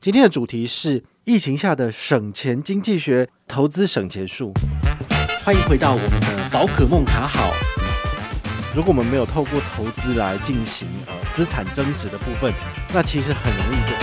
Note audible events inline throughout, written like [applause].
今天的主题是疫情下的省钱经济学，投资省钱术。欢迎回到我们的宝可梦卡好。如果我们没有透过投资来进行呃资产增值的部分，那其实很容易就会。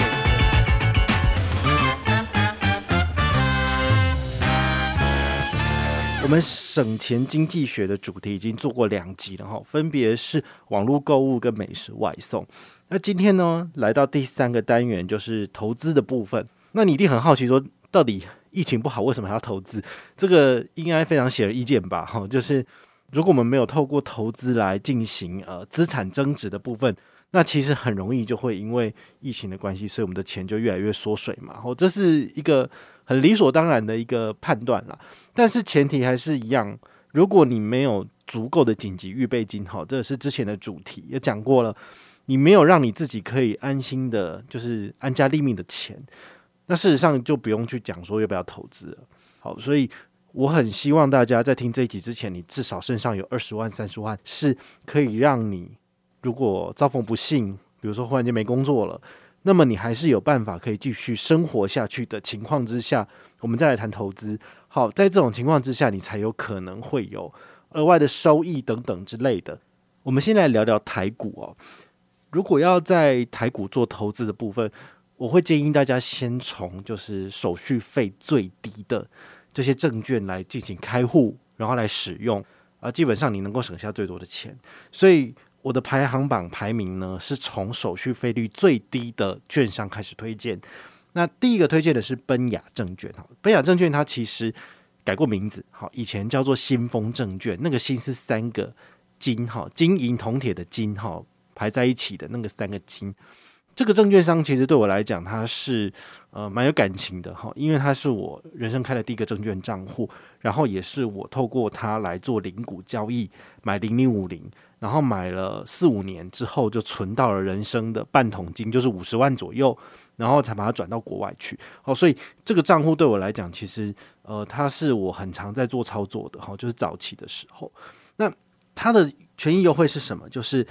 我们省钱经济学的主题已经做过两集了哈，分别是网络购物跟美食外送。那今天呢，来到第三个单元，就是投资的部分。那你一定很好奇说，到底疫情不好，为什么还要投资？这个应该非常显而易见吧？哈，就是如果我们没有透过投资来进行呃资产增值的部分，那其实很容易就会因为疫情的关系，所以我们的钱就越来越缩水嘛。哦，这是一个很理所当然的一个判断啦。但是前提还是一样，如果你没有足够的紧急预备金，哈，这是之前的主题也讲过了。你没有让你自己可以安心的，就是安家立命的钱，那事实上就不用去讲说要不要投资了。好，所以我很希望大家在听这一集之前，你至少身上有二十万、三十万，是可以让你如果遭逢不幸，比如说忽然间没工作了，那么你还是有办法可以继续生活下去的情况之下，我们再来谈投资。好，在这种情况之下，你才有可能会有额外的收益等等之类的。我们先来聊聊台股哦。如果要在台股做投资的部分，我会建议大家先从就是手续费最低的这些证券来进行开户，然后来使用啊，基本上你能够省下最多的钱。所以我的排行榜排名呢，是从手续费率最低的券商开始推荐。那第一个推荐的是奔雅证券哈，奔雅证券它其实改过名字，好，以前叫做新丰证券，那个新是三个金哈，金银铜铁的金哈。排在一起的那个三个金，这个证券商其实对我来讲，它是呃蛮有感情的哈，因为它是我人生开的第一个证券账户，然后也是我透过它来做零股交易，买零零五零，然后买了四五年之后就存到了人生的半桶金，就是五十万左右，然后才把它转到国外去。哦，所以这个账户对我来讲，其实呃它是我很常在做操作的哈，就是早期的时候。那它的权益优惠是什么？就是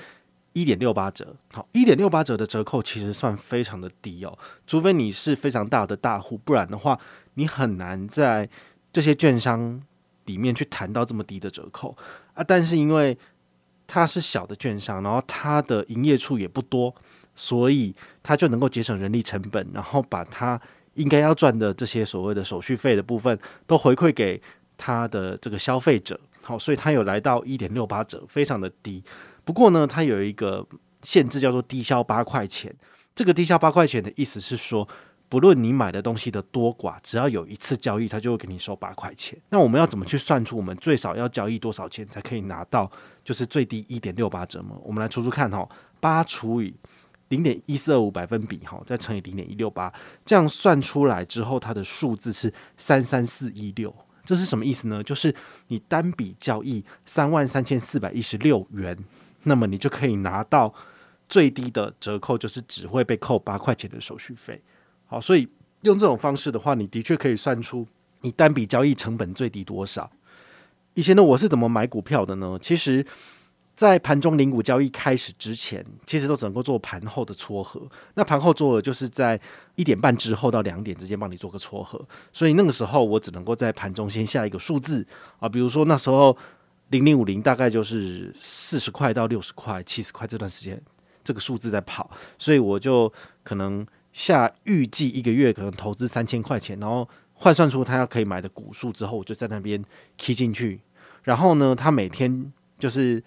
一点六八折，好，一点六八折的折扣其实算非常的低哦，除非你是非常大的大户，不然的话，你很难在这些券商里面去谈到这么低的折扣啊。但是因为它是小的券商，然后它的营业处也不多，所以它就能够节省人力成本，然后把它应该要赚的这些所谓的手续费的部分都回馈给它的这个消费者，好，所以它有来到一点六八折，非常的低。不过呢，它有一个限制，叫做低消八块钱。这个低消八块钱的意思是说，不论你买的东西的多寡，只要有一次交易，它就会给你收八块钱。那我们要怎么去算出我们最少要交易多少钱才可以拿到就是最低一点六八折吗？我们来除除看哈，八除以零点一四二五百分比哈，再乘以零点一六八，这样算出来之后，它的数字是三三四一六。这是什么意思呢？就是你单笔交易三万三千四百一十六元。那么你就可以拿到最低的折扣，就是只会被扣八块钱的手续费。好，所以用这种方式的话，你的确可以算出你单笔交易成本最低多少。以前呢我是怎么买股票的呢？其实，在盘中零股交易开始之前，其实都只能够做盘后的撮合。那盘后做的就是在一点半之后到两点之间帮你做个撮合。所以那个时候我只能够在盘中先下一个数字啊，比如说那时候。零零五零大概就是四十块到六十块、七十块这段时间，这个数字在跑，所以我就可能下预计一个月可能投资三千块钱，然后换算出他要可以买的股数之后，我就在那边 key 进去，然后呢，他每天就是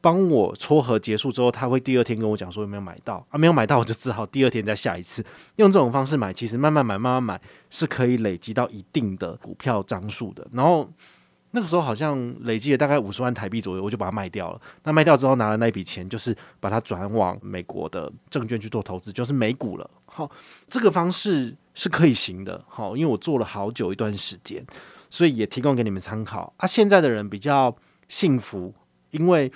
帮我撮合结束之后，他会第二天跟我讲说有没有买到。啊，没有买到我就只好第二天再下一次，用这种方式买，其实慢慢买慢慢买是可以累积到一定的股票张数的，然后。那个时候好像累积了大概五十万台币左右，我就把它卖掉了。那卖掉之后拿了那笔钱，就是把它转往美国的证券去做投资，就是美股了。好，这个方式是可以行的。好，因为我做了好久一段时间，所以也提供给你们参考。啊，现在的人比较幸福，因为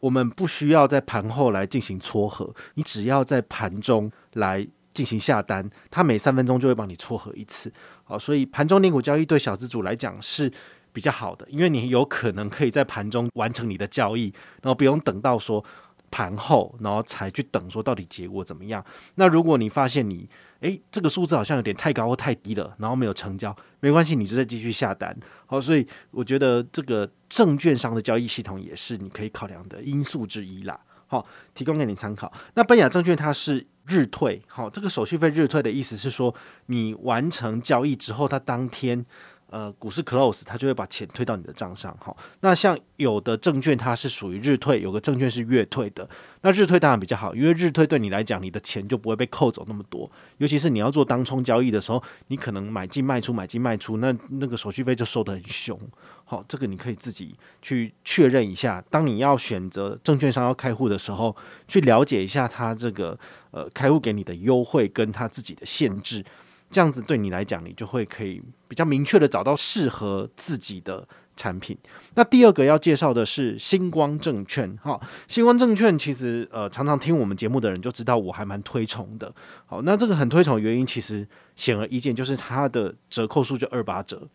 我们不需要在盘后来进行撮合，你只要在盘中来进行下单，它每三分钟就会帮你撮合一次。好，所以盘中零股交易对小资主来讲是。比较好的，因为你有可能可以在盘中完成你的交易，然后不用等到说盘后，然后才去等说到底结果怎么样。那如果你发现你诶这个数字好像有点太高或太低了，然后没有成交，没关系，你就再继续下单。好，所以我觉得这个证券商的交易系统也是你可以考量的因素之一啦。好，提供给你参考。那奔雅证券它是日退，好，这个手续费日退的意思是说，你完成交易之后，它当天。呃，股市 close，它就会把钱退到你的账上。好，那像有的证券它是属于日退，有个证券是月退的。那日退当然比较好，因为日退对你来讲，你的钱就不会被扣走那么多。尤其是你要做当冲交易的时候，你可能买进卖出，买进卖出，那那个手续费就收得很凶。好，这个你可以自己去确认一下。当你要选择证券商要开户的时候，去了解一下他这个呃开户给你的优惠跟他自己的限制。这样子对你来讲，你就会可以比较明确的找到适合自己的产品。那第二个要介绍的是星光证券，哈，星光证券其实呃常常听我们节目的人就知道我还蛮推崇的。好，那这个很推崇的原因其实显而易见，就是它的折扣数就二八折，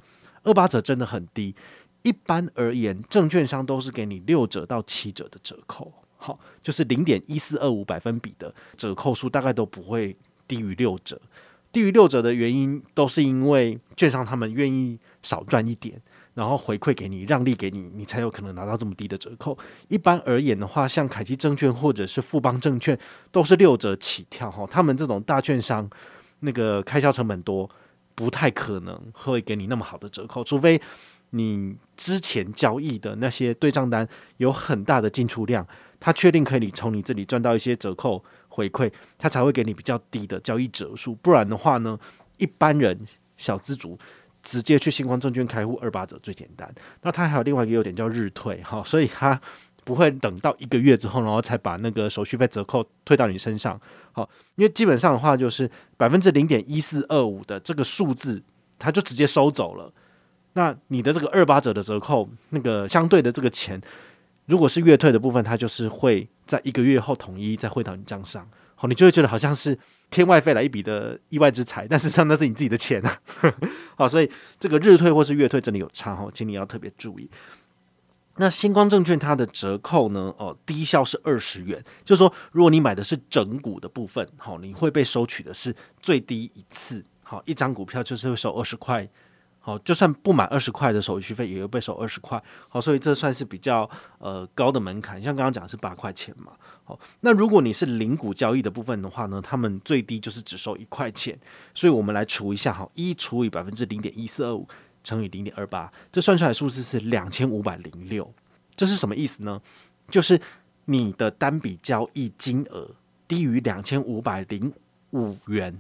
二八折真的很低。一般而言，证券商都是给你六折到七折的折扣，好，就是零点一四二五百分比的折扣数，大概都不会低于六折。低于六折的原因，都是因为券商他们愿意少赚一点，然后回馈给你，让利给你，你才有可能拿到这么低的折扣。一般而言的话，像凯基证券或者是富邦证券，都是六折起跳哈。他们这种大券商，那个开销成本多，不太可能会给你那么好的折扣，除非你之前交易的那些对账单有很大的进出量，他确定可以从你这里赚到一些折扣。回馈，他才会给你比较低的交易折数，不然的话呢，一般人小资族直接去新光证券开户二八折最简单。那他还有另外一个优点叫日退哈，所以他不会等到一个月之后，然后才把那个手续费折扣退到你身上。好，因为基本上的话就是百分之零点一四二五的这个数字，他就直接收走了。那你的这个二八折的折扣，那个相对的这个钱。如果是月退的部分，它就是会在一个月后统一再汇到你账上，好，你就会觉得好像是天外飞来一笔的意外之财，但实际上那是你自己的钱啊。好，[laughs] 所以这个日退或是月退真的有差哦，请你要特别注意。那新光证券它的折扣呢？哦，低消是二十元，就是说如果你买的是整股的部分，好，你会被收取的是最低一次，好，一张股票就是会收二十块。好，就算不满二十块的手续费，也会被收二十块。好，所以这算是比较呃高的门槛。像刚刚讲是八块钱嘛。好，那如果你是零股交易的部分的话呢，他们最低就是只收一块钱。所以我们来除一下，哈，一除以百分之零点一四二五乘以零点二八，这算出来数字是两千五百零六。这是什么意思呢？就是你的单笔交易金额低于两千五百零五元。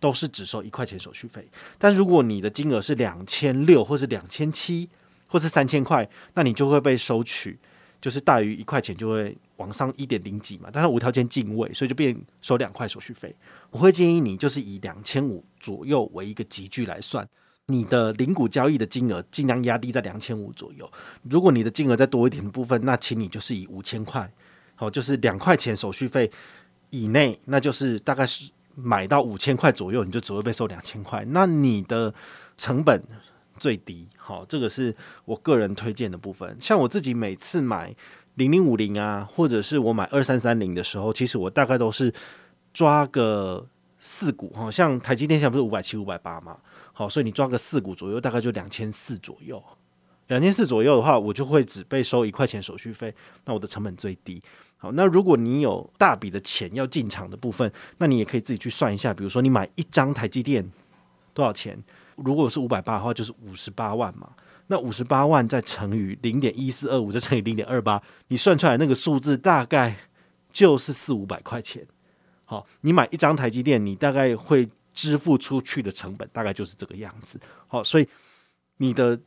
都是只收一块钱手续费，但如果你的金额是两千六，或是两千七，或是三千块，那你就会被收取，就是大于一块钱就会往上一点零几嘛，但是无条件进位，所以就变收两块手续费。我会建议你就是以两千五左右为一个集距来算，你的零股交易的金额尽量压低在两千五左右。如果你的金额再多一点的部分，那请你就是以五千块，好，就是两块钱手续费以内，那就是大概是。买到五千块左右，你就只会被收两千块，那你的成本最低。好，这个是我个人推荐的部分。像我自己每次买零零五零啊，或者是我买二三三零的时候，其实我大概都是抓个四股哈。像台积电现在不是五百七、五百八嘛？好，所以你抓个四股左右，大概就两千四左右。两千四左右的话，我就会只被收一块钱手续费，那我的成本最低。好，那如果你有大笔的钱要进场的部分，那你也可以自己去算一下。比如说，你买一张台积电多少钱？如果是五百八的话，就是五十八万嘛。那五十八万再乘以零点一四二五，再乘以零点二八，你算出来那个数字大概就是四五百块钱。好，你买一张台积电，你大概会支付出去的成本大概就是这个样子。好，所以你的。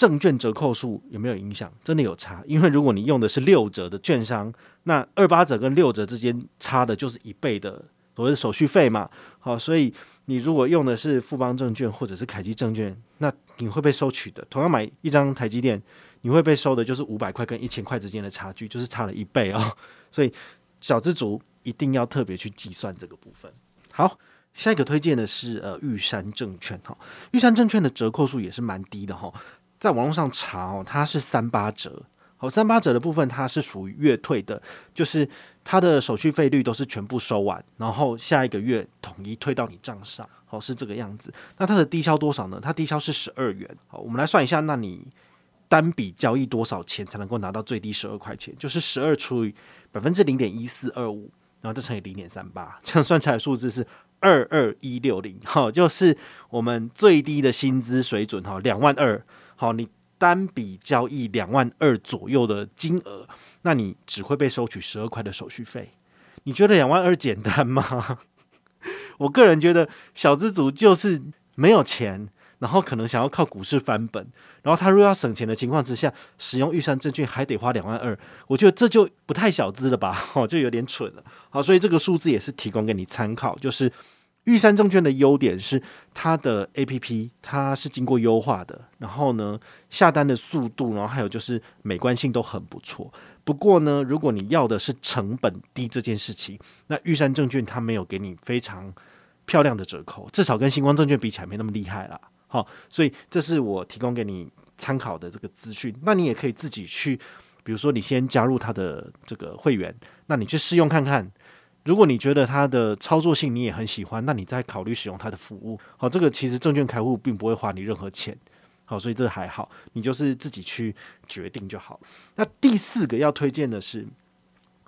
证券折扣数有没有影响？真的有差，因为如果你用的是六折的券商，那二八折跟六折之间差的就是一倍的所谓的手续费嘛。好，所以你如果用的是富邦证券或者是凯基证券，那你会被收取的。同样买一张台积电，你会被收的就是五百块跟一千块之间的差距，就是差了一倍哦。[laughs] 所以小资族一定要特别去计算这个部分。好，下一个推荐的是呃玉山证券哈，玉山证券的折扣数也是蛮低的哈。在网络上查哦，它是三八折好，三八折的部分它是属于月退的，就是它的手续费率都是全部收完，然后下一个月统一退到你账上。好，是这个样子。那它的低消多少呢？它低消是十二元。好，我们来算一下，那你单笔交易多少钱才能够拿到最低十二块钱？就是十二除以百分之零点一四二五，然后再乘以零点三八，[laughs] 这样算出来的数字是。二二一六零，好，就是我们最低的薪资水准，哈，两万二，好，你单笔交易两万二左右的金额，那你只会被收取十二块的手续费。你觉得两万二简单吗？[laughs] 我个人觉得小资族就是没有钱。然后可能想要靠股市翻本，然后他如果要省钱的情况之下，使用玉山证券还得花两万二，我觉得这就不太小资了吧，[laughs] 哦，就有点蠢了。好，所以这个数字也是提供给你参考，就是玉山证券的优点是它的 APP 它是经过优化的，然后呢下单的速度，然后还有就是美观性都很不错。不过呢，如果你要的是成本低这件事情，那玉山证券它没有给你非常漂亮的折扣，至少跟星光证券比起来没那么厉害啦。好，所以这是我提供给你参考的这个资讯。那你也可以自己去，比如说你先加入他的这个会员，那你去试用看看。如果你觉得它的操作性你也很喜欢，那你再考虑使用它的服务。好，这个其实证券开户并不会花你任何钱。好，所以这还好，你就是自己去决定就好。那第四个要推荐的是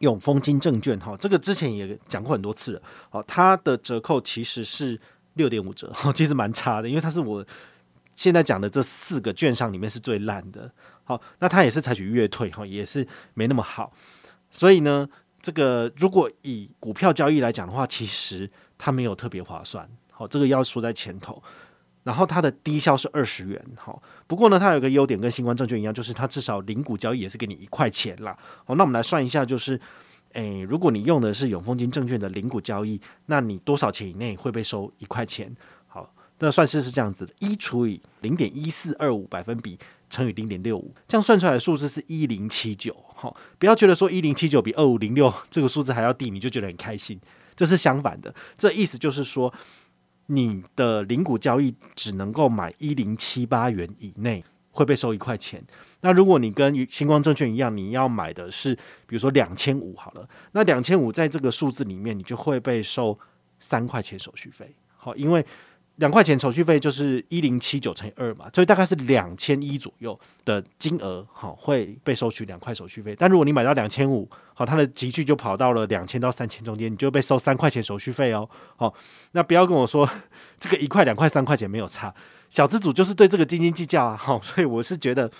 永丰金证券。哈，这个之前也讲过很多次了。好，它的折扣其实是。六点五折，[laughs] 其实蛮差的，因为它是我现在讲的这四个券商里面是最烂的。好，那它也是采取月退，哈，也是没那么好。所以呢，这个如果以股票交易来讲的话，其实它没有特别划算。好，这个要说在前头。然后它的低消是二十元，好，不过呢，它有一个优点跟新冠证券一样，就是它至少零股交易也是给你一块钱啦。好，那我们来算一下，就是。诶，如果你用的是永丰金证券的零股交易，那你多少钱以内会被收一块钱？好，那算式是这样子的：一除以零点一四二五百分比乘以零点六五，这样算出来的数字是一零七九。好，不要觉得说一零七九比二五零六这个数字还要低，你就觉得很开心。这是相反的，这意思就是说，你的零股交易只能够买一零七八元以内。会被收一块钱。那如果你跟新光证券一样，你要买的是比如说两千五好了，那两千五在这个数字里面，你就会被收三块钱手续费。好，因为两块钱手续费就是一零七九乘以二嘛，所以大概是两千一左右的金额，好，会被收取两块手续费。但如果你买到两千五，好，它的集距就跑到了两千到三千中间，你就被收三块钱手续费哦。好，那不要跟我说 [laughs] 这个一块两块三块钱没有差。小资主就是对这个斤斤计较啊，好，所以我是觉得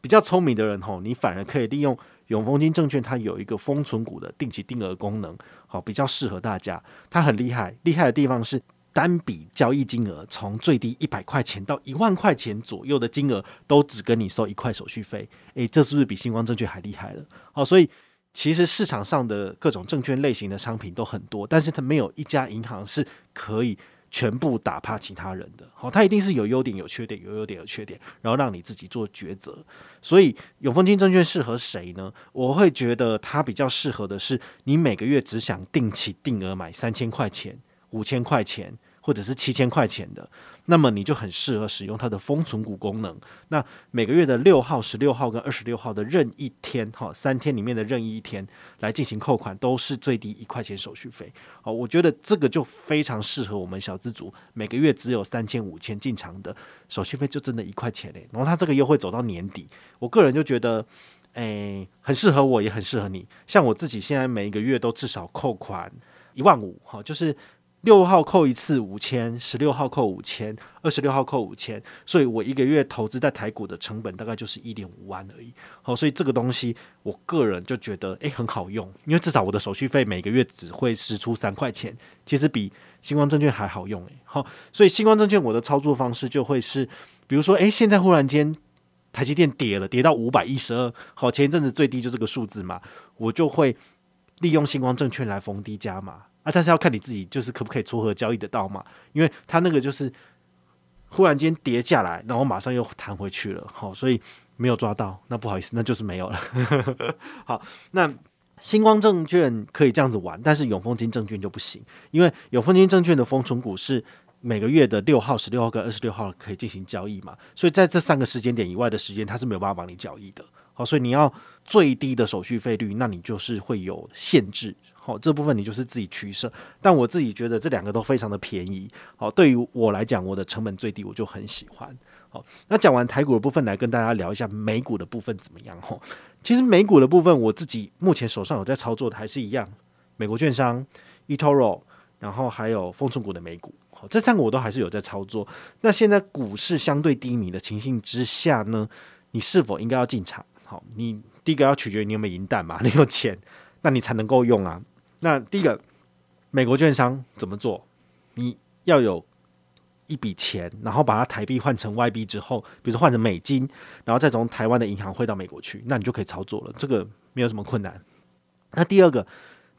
比较聪明的人吼，你反而可以利用永丰金证券，它有一个封存股的定期定额功能，好，比较适合大家。它很厉害，厉害的地方是单笔交易金额从最低一百块钱到一万块钱左右的金额，都只跟你收一块手续费。诶，这是不是比新光证券还厉害了？好，所以其实市场上的各种证券类型的商品都很多，但是它没有一家银行是可以。全部打趴其他人的，好，它一定是有优点有缺点，有优点有缺点，然后让你自己做抉择。所以永丰金证券适合谁呢？我会觉得它比较适合的是你每个月只想定期定额买三千块钱、五千块钱。或者是七千块钱的，那么你就很适合使用它的封存股功能。那每个月的六号、十六号跟二十六号的任意天，哈，三天里面的任意一天来进行扣款，都是最低一块钱手续费。好，我觉得这个就非常适合我们小资族，每个月只有三千、五千进场的手续费就真的一块钱嘞。然后它这个优惠走到年底，我个人就觉得，诶、很适合我，也很适合你。像我自己现在每一个月都至少扣款一万五，哈，就是。六号扣一次五千，十六号扣五千，二十六号扣五千，所以我一个月投资在台股的成本大概就是一点五万而已。好，所以这个东西我个人就觉得诶很好用，因为至少我的手续费每个月只会支出三块钱，其实比新光证券还好用诶。好，所以新光证券我的操作方式就会是，比如说诶，现在忽然间台积电跌了，跌到五百一十二，好，前一阵子最低就这个数字嘛，我就会利用新光证券来逢低加码。啊，但是要看你自己，就是可不可以撮合交易得到嘛？因为它那个就是忽然间跌下来，然后马上又弹回去了，好，所以没有抓到，那不好意思，那就是没有了。[laughs] 好，那星光证券可以这样子玩，但是永丰金证券就不行，因为永丰金证券的封存股是每个月的六号、十六号跟二十六号可以进行交易嘛，所以在这三个时间点以外的时间，它是没有办法帮你交易的。好，所以你要最低的手续费率，那你就是会有限制。好，这部分你就是自己取舍。但我自己觉得这两个都非常的便宜。好，对于我来讲，我的成本最低，我就很喜欢。好，那讲完台股的部分，来跟大家聊一下美股的部分怎么样？哦，其实美股的部分，我自己目前手上有在操作的，还是一样，美国券商、eToro，然后还有风存股的美股。好，这三个我都还是有在操作。那现在股市相对低迷的情形之下呢，你是否应该要进场？好，你第一个要取决于你有没有银弹嘛，[laughs] 你有钱，那你才能够用啊。那第一个，美国券商怎么做？你要有一笔钱，然后把它台币换成外币之后，比如说换成美金，然后再从台湾的银行汇到美国去，那你就可以操作了。这个没有什么困难。那第二个，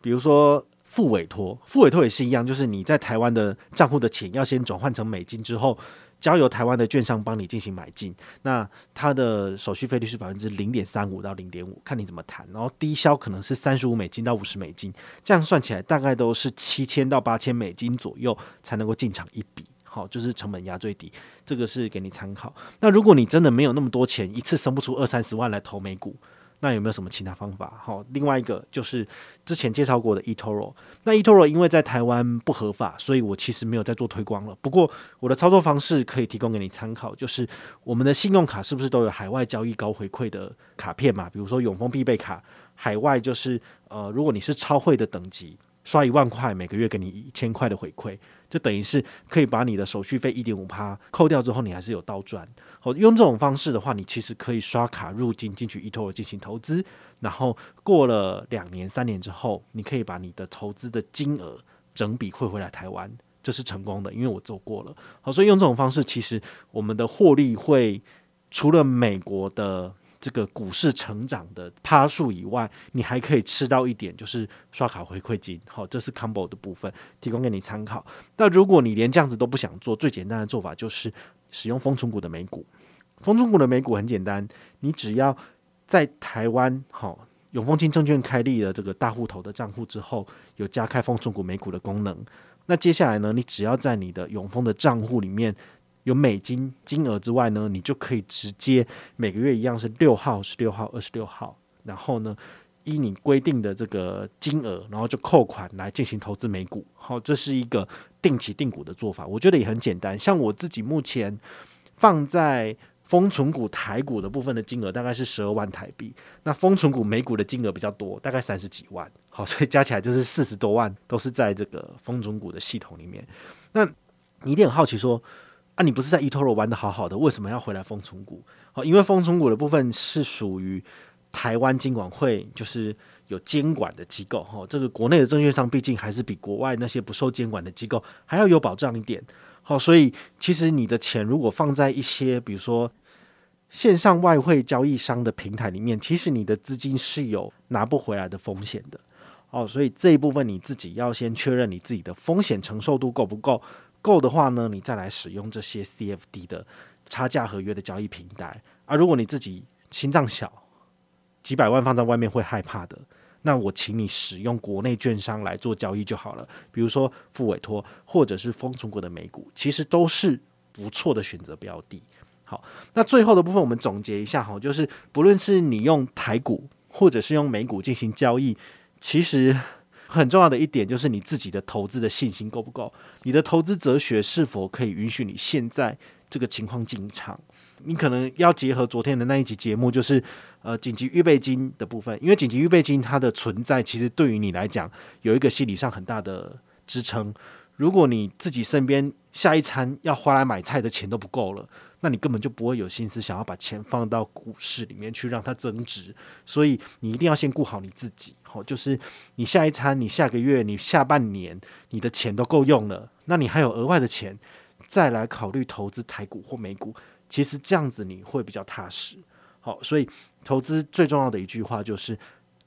比如说付委托，付委托也是一样，就是你在台湾的账户的钱要先转换成美金之后。交由台湾的券商帮你进行买进，那它的手续费率是百分之零点三五到零点五，看你怎么谈。然后低消可能是三十五美金到五十美金，这样算起来大概都是七千到八千美金左右才能够进场一笔。好，就是成本压最低，这个是给你参考。那如果你真的没有那么多钱，一次生不出二三十万来投美股。那有没有什么其他方法？好，另外一个就是之前介绍过的 eToro。那 eToro 因为在台湾不合法，所以我其实没有在做推广了。不过我的操作方式可以提供给你参考，就是我们的信用卡是不是都有海外交易高回馈的卡片嘛？比如说永丰必备卡，海外就是呃，如果你是超汇的等级，刷一万块，每个月给你一千块的回馈。就等于是可以把你的手续费一点五趴扣掉之后，你还是有倒赚。用这种方式的话，你其实可以刷卡入金进去 eToro 进行投资，然后过了两年、三年之后，你可以把你的投资的金额整笔汇回来台湾，这是成功的，因为我做过了。好，所以用这种方式，其实我们的获利会除了美国的。这个股市成长的趴数以外，你还可以吃到一点，就是刷卡回馈金。好，这是 combo 的部分，提供给你参考。那如果你连这样子都不想做，最简单的做法就是使用丰存股的美股。丰存股的美股很简单，你只要在台湾好永丰金证券开立了这个大户头的账户之后，有加开丰存股美股的功能。那接下来呢，你只要在你的永丰的账户里面。有美金金额之外呢，你就可以直接每个月一样是六号、十六号、二十六号，然后呢，依你规定的这个金额，然后就扣款来进行投资美股。好，这是一个定期定股的做法，我觉得也很简单。像我自己目前放在丰存股台股的部分的金额大概是十二万台币，那丰存股美股的金额比较多，大概三十几万。好，[laughs] 所以加起来就是四十多万，都是在这个丰存股的系统里面。那你一定很好奇说。啊，你不是在 eToro 玩得好好的，为什么要回来丰存股？好，因为丰存股的部分是属于台湾金管会，就是有监管的机构。哈，这个国内的证券商毕竟还是比国外那些不受监管的机构还要有保障一点。好，所以其实你的钱如果放在一些比如说线上外汇交易商的平台里面，其实你的资金是有拿不回来的风险的。哦，所以这一部分你自己要先确认你自己的风险承受度够不够。够的话呢，你再来使用这些 CFD 的差价合约的交易平台。而、啊、如果你自己心脏小，几百万放在外面会害怕的，那我请你使用国内券商来做交易就好了。比如说付委托或者是封存股的美股，其实都是不错的选择标的。好，那最后的部分我们总结一下哈，就是不论是你用台股或者是用美股进行交易，其实。很重要的一点就是你自己的投资的信心够不够？你的投资哲学是否可以允许你现在这个情况进场？你可能要结合昨天的那一集节目，就是呃紧急预备金的部分，因为紧急预备金它的存在，其实对于你来讲有一个心理上很大的支撑。如果你自己身边下一餐要花来买菜的钱都不够了，那你根本就不会有心思想要把钱放到股市里面去让它增值。所以你一定要先顾好你自己，好，就是你下一餐、你下个月、你下半年，你的钱都够用了，那你还有额外的钱，再来考虑投资台股或美股。其实这样子你会比较踏实。好，所以投资最重要的一句话就是：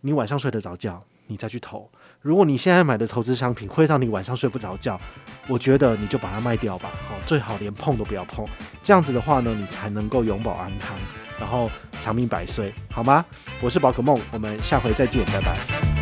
你晚上睡得着觉，你再去投。如果你现在买的投资商品会让你晚上睡不着觉，我觉得你就把它卖掉吧，好，最好连碰都不要碰。这样子的话呢，你才能够永保安康，然后长命百岁，好吗？我是宝可梦，我们下回再见，拜拜。